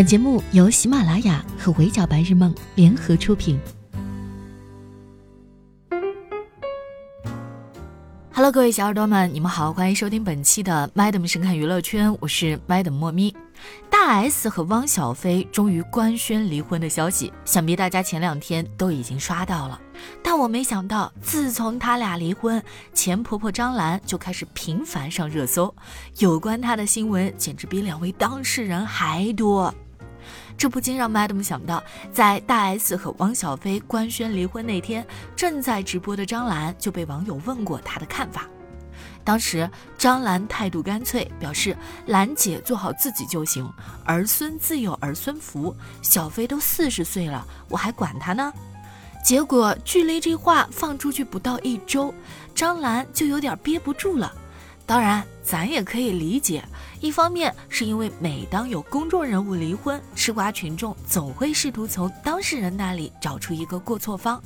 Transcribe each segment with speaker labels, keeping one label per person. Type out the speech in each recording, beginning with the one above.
Speaker 1: 本节目由喜马拉雅和围剿白日梦联合出品。Hello，各位小耳朵们，你们好，欢迎收听本期的 Madam 神看娱乐圈，我是 Madam 莫咪。大 S 和汪小菲终于官宣离婚的消息，想必大家前两天都已经刷到了。但我没想到，自从他俩离婚，前婆婆张兰就开始频繁上热搜，有关她的新闻简直比两位当事人还多。这不禁让 Madam 想到，在大 S 和汪小菲官宣离婚那天，正在直播的张兰就被网友问过她的看法。当时张兰态度干脆，表示兰姐做好自己就行，儿孙自有儿孙福，小飞都四十岁了，我还管他呢。结果距离这话放出去不到一周，张兰就有点憋不住了。当然，咱也可以理解，一方面是因为每当有公众人物离婚，吃瓜群众总会试图从当事人那里找出一个过错方，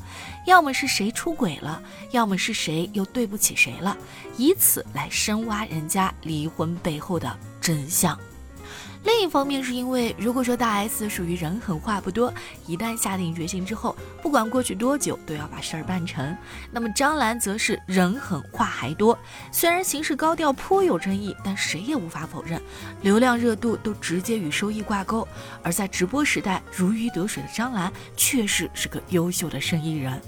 Speaker 1: 要么是谁出轨了，要么是谁又对不起谁了，以此来深挖人家离婚背后的真相。另一方面，是因为如果说大 S 属于人狠话不多，一旦下定决心之后，不管过去多久都要把事儿办成，那么张兰则是人狠话还多。虽然行事高调颇有争议，但谁也无法否认，流量热度都直接与收益挂钩。而在直播时代如鱼得水的张兰，确实是个优秀的生意人。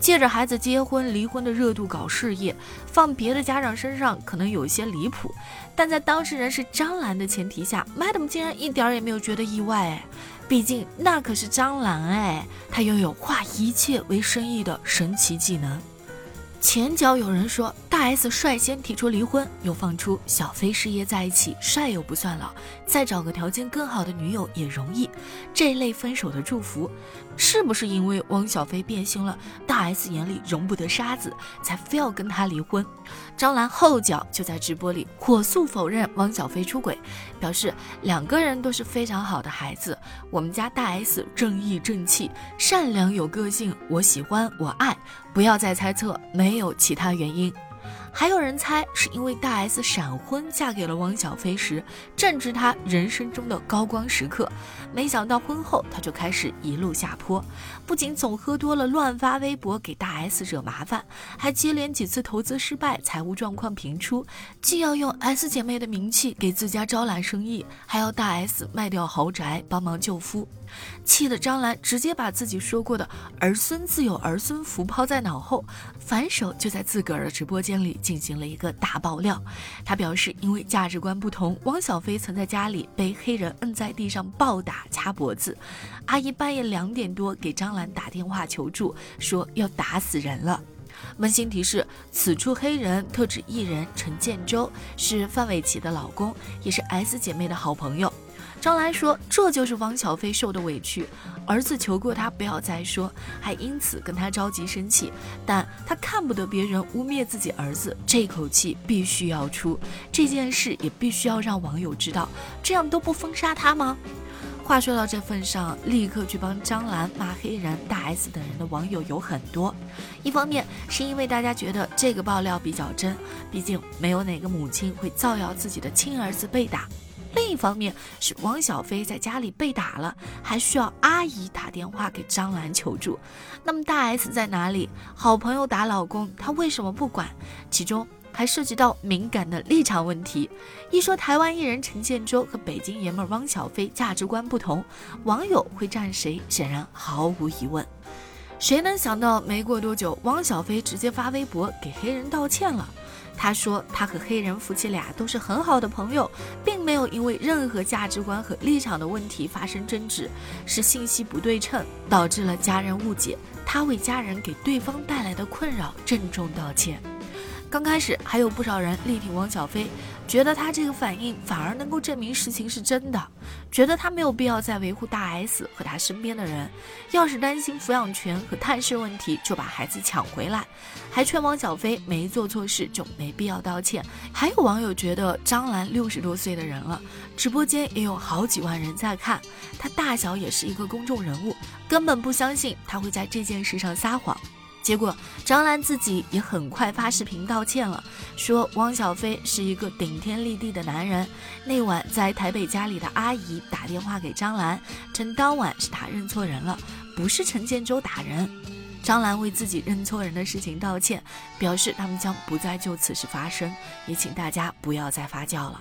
Speaker 1: 借着孩子结婚离婚的热度搞事业，放别的家长身上可能有些离谱，但在当事人是张兰的前提下，Madam 竟然一点儿也没有觉得意外哎，毕竟那可是张兰哎，她拥有化一切为生意的神奇技能。前脚有人说大 S 率先提出离婚，又放出小飞事业在一起，帅又不算老，再找个条件更好的女友也容易。这类分手的祝福，是不是因为汪小菲变心了，大 S 眼里容不得沙子，才非要跟他离婚？张兰后脚就在直播里火速否认汪小菲出轨，表示两个人都是非常好的孩子。我们家大 S 正义正气，善良有个性，我喜欢我爱。不要再猜测，没有其他原因。还有人猜是因为大 S 闪婚嫁给了汪小菲时，正值她人生中的高光时刻。没想到婚后她就开始一路下坡，不仅总喝多了乱发微博给大 S 惹麻烦，还接连几次投资失败，财务状况频出，既要用 S 姐妹的名气给自家招揽生意，还要大 S 卖掉豪宅帮忙救夫。气得张兰直接把自己说过的“儿孙自有儿孙福”抛在脑后，反手就在自个儿的直播间里进行了一个大爆料。他表示，因为价值观不同，汪小菲曾在家里被黑人摁在地上暴打掐脖子。阿姨半夜两点多给张兰打电话求助，说要打死人了。温馨提示：此处黑人特指艺人陈建州，是范玮琪的老公，也是 S 姐妹的好朋友。张兰说：“这就是汪小菲受的委屈，儿子求过他不要再说，还因此跟他着急生气。但他看不得别人污蔑自己儿子，这口气必须要出。这件事也必须要让网友知道，这样都不封杀他吗？”话说到这份上，立刻去帮张兰骂黑人大 S 等人的网友有很多。一方面是因为大家觉得这个爆料比较真，毕竟没有哪个母亲会造谣自己的亲儿子被打。另一方面是汪小菲在家里被打了，还需要阿姨打电话给张兰求助。那么大 S 在哪里？好朋友打老公，她为什么不管？其中还涉及到敏感的立场问题。一说台湾艺人陈建州和北京爷们汪小菲价值观不同，网友会站谁？显然毫无疑问。谁能想到没过多久，汪小菲直接发微博给黑人道歉了。他说，他和黑人夫妻俩都是很好的朋友，并没有因为任何价值观和立场的问题发生争执，是信息不对称导致了家人误解，他为家人给对方带来的困扰郑重道歉。刚开始还有不少人力挺汪小菲，觉得他这个反应反而能够证明事情是真的，觉得他没有必要再维护大 S 和他身边的人，要是担心抚养权和探视问题，就把孩子抢回来，还劝汪小菲没做错事就没必要道歉。还有网友觉得张兰六十多岁的人了，直播间也有好几万人在看，他大小也是一个公众人物，根本不相信他会在这件事上撒谎。结果张兰自己也很快发视频道歉了，说汪小菲是一个顶天立地的男人。那晚在台北家里的阿姨打电话给张兰，称当晚是他认错人了，不是陈建州打人。张兰为自己认错人的事情道歉，表示他们将不再就此事发生，也请大家不要再发酵了。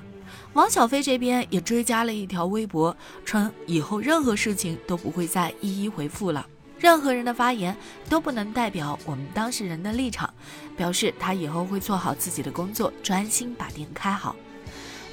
Speaker 1: 汪小菲这边也追加了一条微博，称以后任何事情都不会再一一回复了。任何人的发言都不能代表我们当事人的立场，表示他以后会做好自己的工作，专心把店开好。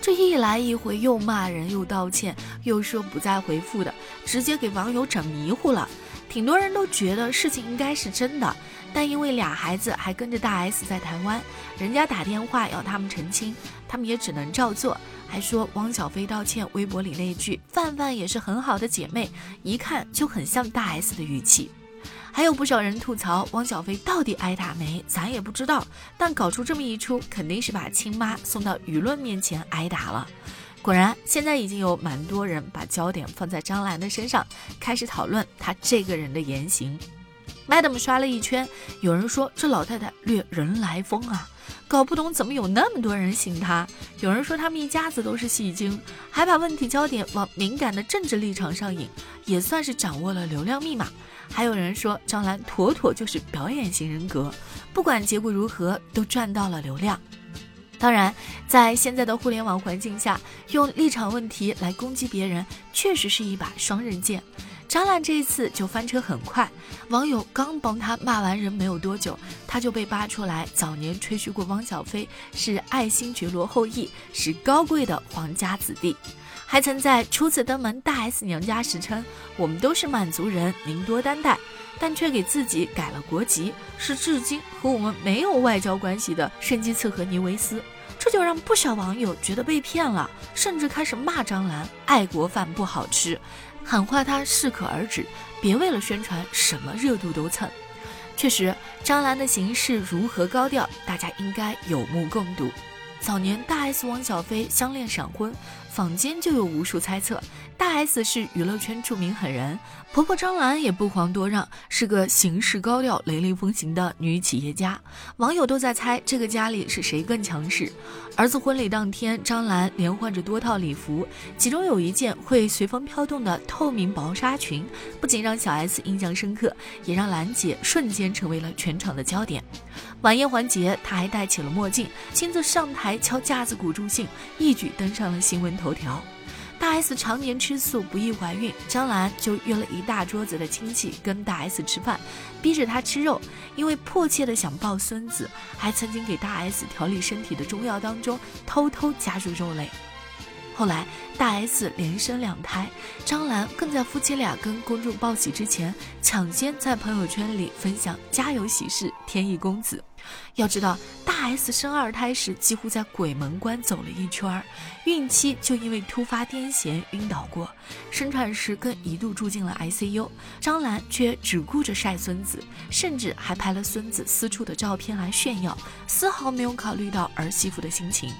Speaker 1: 这一来一回，又骂人又道歉，又说不再回复的，直接给网友整迷糊了。挺多人都觉得事情应该是真的，但因为俩孩子还跟着大 S 在台湾，人家打电话要他们澄清，他们也只能照做。还说汪小菲道歉，微博里那句“范范也是很好的姐妹”，一看就很像大 S 的语气。还有不少人吐槽汪小菲到底挨打没，咱也不知道。但搞出这么一出，肯定是把亲妈送到舆论面前挨打了。果然，现在已经有蛮多人把焦点放在张兰的身上，开始讨论她这个人的言行。Madam 刷了一圈，有人说这老太太略人来疯啊。搞不懂怎么有那么多人信他。有人说他们一家子都是戏精，还把问题焦点往敏感的政治立场上引，也算是掌握了流量密码。还有人说张兰妥妥就是表演型人格，不管结果如何都赚到了流量。当然，在现在的互联网环境下，用立场问题来攻击别人，确实是一把双刃剑。张兰这一次就翻车很快，网友刚帮他骂完人没有多久，他就被扒出来早年吹嘘过汪小菲是爱新觉罗后裔，是高贵的皇家子弟，还曾在初次登门大 S 娘家时称我们都是满族人，您多担待，但却给自己改了国籍，是至今和我们没有外交关系的圣基茨和尼维斯，这就让不少网友觉得被骗了，甚至开始骂张兰爱国饭不好吃。喊话他适可而止，别为了宣传什么热度都蹭。确实，张兰的行事如何高调，大家应该有目共睹。早年大 S 汪小菲相恋闪婚。坊间就有无数猜测，大 S 是娱乐圈著名狠人，婆婆张兰也不遑多让，是个行事高调、雷厉风行的女企业家。网友都在猜这个家里是谁更强势。儿子婚礼当天，张兰连换着多套礼服，其中有一件会随风飘动的透明薄纱裙，不仅让小 S 印象深刻，也让兰姐瞬间成为了全场的焦点。晚宴环节，她还戴起了墨镜，亲自上台敲架子鼓助兴，一举登上了新闻。头条，大 S 常年吃素，不易怀孕，张兰就约了一大桌子的亲戚跟大 S 吃饭，逼着她吃肉，因为迫切的想抱孙子，还曾经给大 S 调理身体的中药当中偷偷加入肉类。后来大 S 连生两胎，张兰更在夫妻俩跟公众报喜之前，抢先在朋友圈里分享家有喜事，天意公子。要知道，大 S 生二胎时几乎在鬼门关走了一圈儿，孕期就因为突发癫痫晕倒过，生产时更一度住进了 ICU。张兰却只顾着晒孙子，甚至还拍了孙子私处的照片来炫耀，丝毫没有考虑到儿媳妇的心情。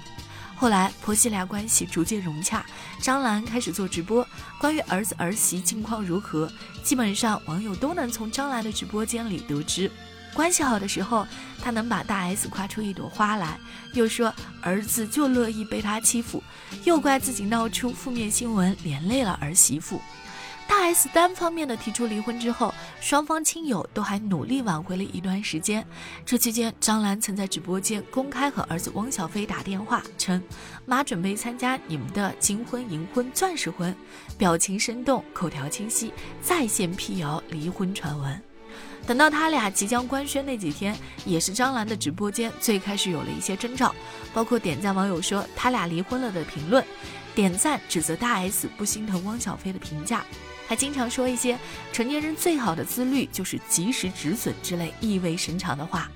Speaker 1: 后来婆媳俩关系逐渐融洽，张兰开始做直播，关于儿子儿媳近况如何，基本上网友都能从张兰的直播间里得知。关系好的时候，她能把大 S 夸出一朵花来，又说儿子就乐意被她欺负，又怪自己闹出负面新闻连累了儿媳妇。S 单方面的提出离婚之后，双方亲友都还努力挽回了一段时间。这期间，张兰曾在直播间公开和儿子汪小菲打电话，称妈准备参加你们的金婚、银婚、钻石婚，表情生动，口条清晰，在线辟谣离婚传闻。等到他俩即将官宣那几天，也是张兰的直播间最开始有了一些征兆，包括点赞网友说他俩离婚了的评论，点赞指责大 S 不心疼汪小菲的评价。还经常说一些成年人最好的自律就是及时止损之类意味深长的话，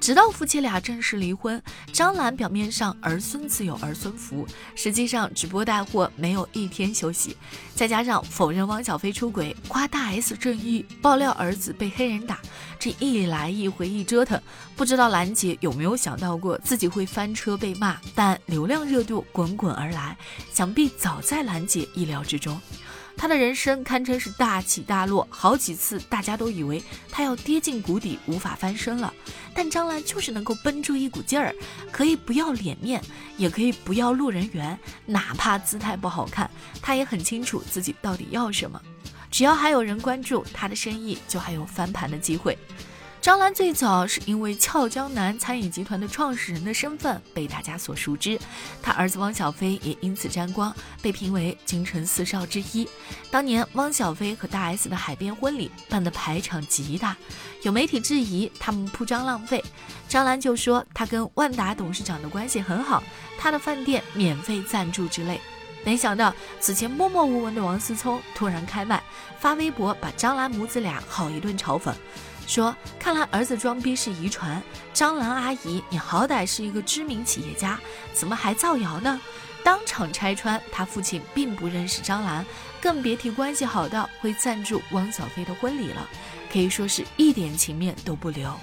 Speaker 1: 直到夫妻俩正式离婚，张兰表面上儿孙自有儿孙福，实际上直播带货没有一天休息，再加上否认汪小菲出轨，夸大 S 正义，爆料儿子被黑人打，这一来一回一折腾，不知道兰姐有没有想到过自己会翻车被骂，但流量热度滚滚而来，想必早在兰姐意料之中。他的人生堪称是大起大落，好几次大家都以为他要跌进谷底，无法翻身了。但张兰就是能够绷住一股劲儿，可以不要脸面，也可以不要路人缘，哪怕姿态不好看，他也很清楚自己到底要什么。只要还有人关注他的生意，就还有翻盘的机会。张兰最早是因为俏江南餐饮集团的创始人的身份被大家所熟知，他儿子汪小菲也因此沾光，被评为京城四少之一。当年汪小菲和大 S 的海边婚礼办的排场极大，有媒体质疑他们铺张浪费，张兰就说他跟万达董事长的关系很好，他的饭店免费赞助之类。没想到此前默默无闻的王思聪突然开麦，发微博把张兰母子俩好一顿嘲讽。说：“看来儿子装逼是遗传。张兰阿姨，你好歹是一个知名企业家，怎么还造谣呢？”当场拆穿他父亲并不认识张兰，更别提关系好到会赞助汪小菲的婚礼了，可以说是一点情面都不留。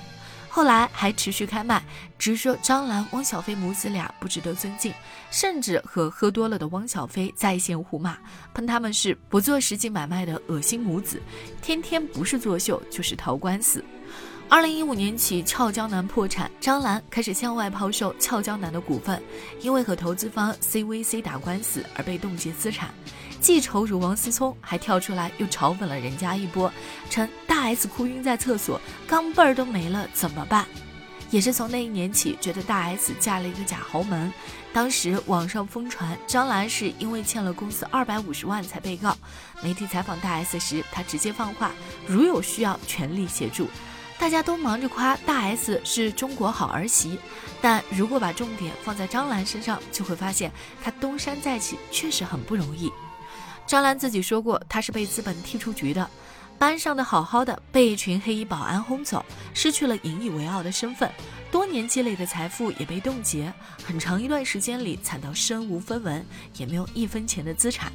Speaker 1: 后来还持续开麦，直说张兰、汪小菲母子俩不值得尊敬，甚至和喝多了的汪小菲在线互骂，喷他们是不做实际买卖的恶心母子，天天不是作秀就是逃官司。二零一五年起，俏江南破产，张兰开始向外抛售俏江南的股份，因为和投资方 CVC 打官司而被冻结资产。记仇如王思聪，还跳出来又嘲讽了人家一波，称大 S 哭晕在厕所，钢镚儿都没了怎么办？也是从那一年起，觉得大 S 嫁了一个假豪门。当时网上疯传张兰是因为欠了公司二百五十万才被告。媒体采访大 S 时，她直接放话，如有需要全力协助。大家都忙着夸大 S 是中国好儿媳，但如果把重点放在张兰身上，就会发现她东山再起确实很不容易。张兰自己说过，她是被资本踢出局的，班上的好好的被一群黑衣保安轰走，失去了引以为傲的身份，多年积累的财富也被冻结，很长一段时间里惨到身无分文，也没有一分钱的资产。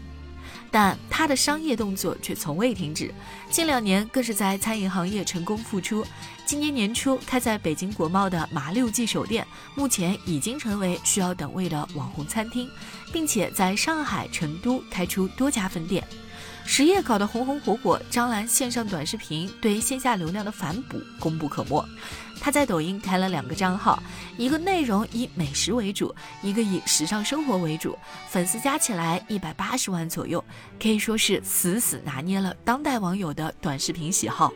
Speaker 1: 但他的商业动作却从未停止，近两年更是在餐饮行业成功复出。今年年初开在北京国贸的麻六记首店，目前已经成为需要等位的网红餐厅，并且在上海、成都开出多家分店。实业搞得红红火火，张兰线上短视频对线下流量的反哺功不可没。她在抖音开了两个账号，一个内容以美食为主，一个以时尚生活为主，粉丝加起来一百八十万左右，可以说是死死拿捏了当代网友的短视频喜好。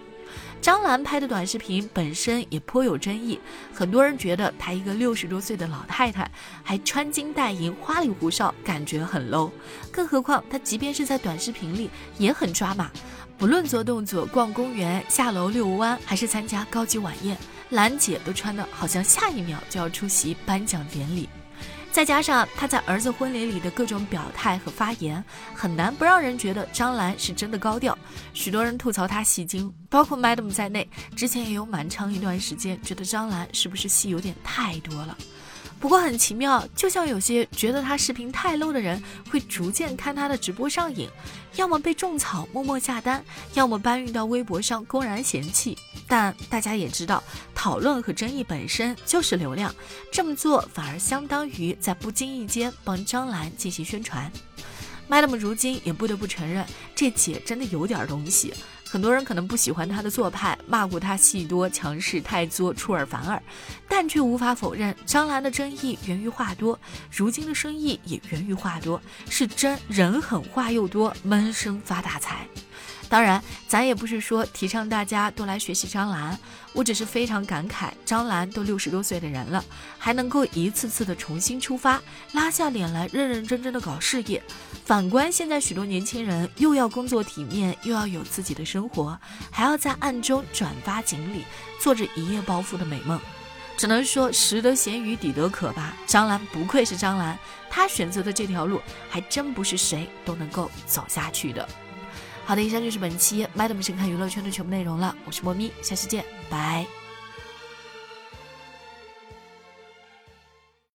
Speaker 1: 张兰拍的短视频本身也颇有争议，很多人觉得她一个六十多岁的老太太还穿金戴银、花里胡哨，感觉很 low。更何况她即便是在短视频里也很抓马，不论做动作、逛公园、下楼遛弯，还是参加高级晚宴，兰姐都穿的好像下一秒就要出席颁奖典礼。再加上他在儿子婚礼里的各种表态和发言，很难不让人觉得张兰是真的高调。许多人吐槽他戏精，包括 Madam 在内，之前也有蛮长一段时间觉得张兰是不是戏有点太多了。不过很奇妙，就像有些觉得他视频太 low 的人，会逐渐看他的直播上瘾，要么被种草默默下单，要么搬运到微博上公然嫌弃。但大家也知道，讨论和争议本身就是流量，这么做反而相当于在不经意间帮张兰进行宣传。Madam 如今也不得不承认，这姐真的有点东西。很多人可能不喜欢她的做派，骂过她戏多、强势、太作、出尔反尔，但却无法否认张兰的争议源于话多，如今的生意也源于话多，是真人狠话又多，闷声发大财。当然，咱也不是说提倡大家都来学习张兰，我只是非常感慨，张兰都六十多岁的人了，还能够一次次的重新出发，拉下脸来认认真真的搞事业。反观现在许多年轻人，又要工作体面，又要有自己的生活，还要在暗中转发锦鲤，做着一夜暴富的美梦，只能说食得咸鱼抵得渴吧。张兰不愧是张兰，她选择的这条路，还真不是谁都能够走下去的。好的，以上就是本期《Madam 神看娱乐圈》的全部内容了。我是莫咪，下期见，拜。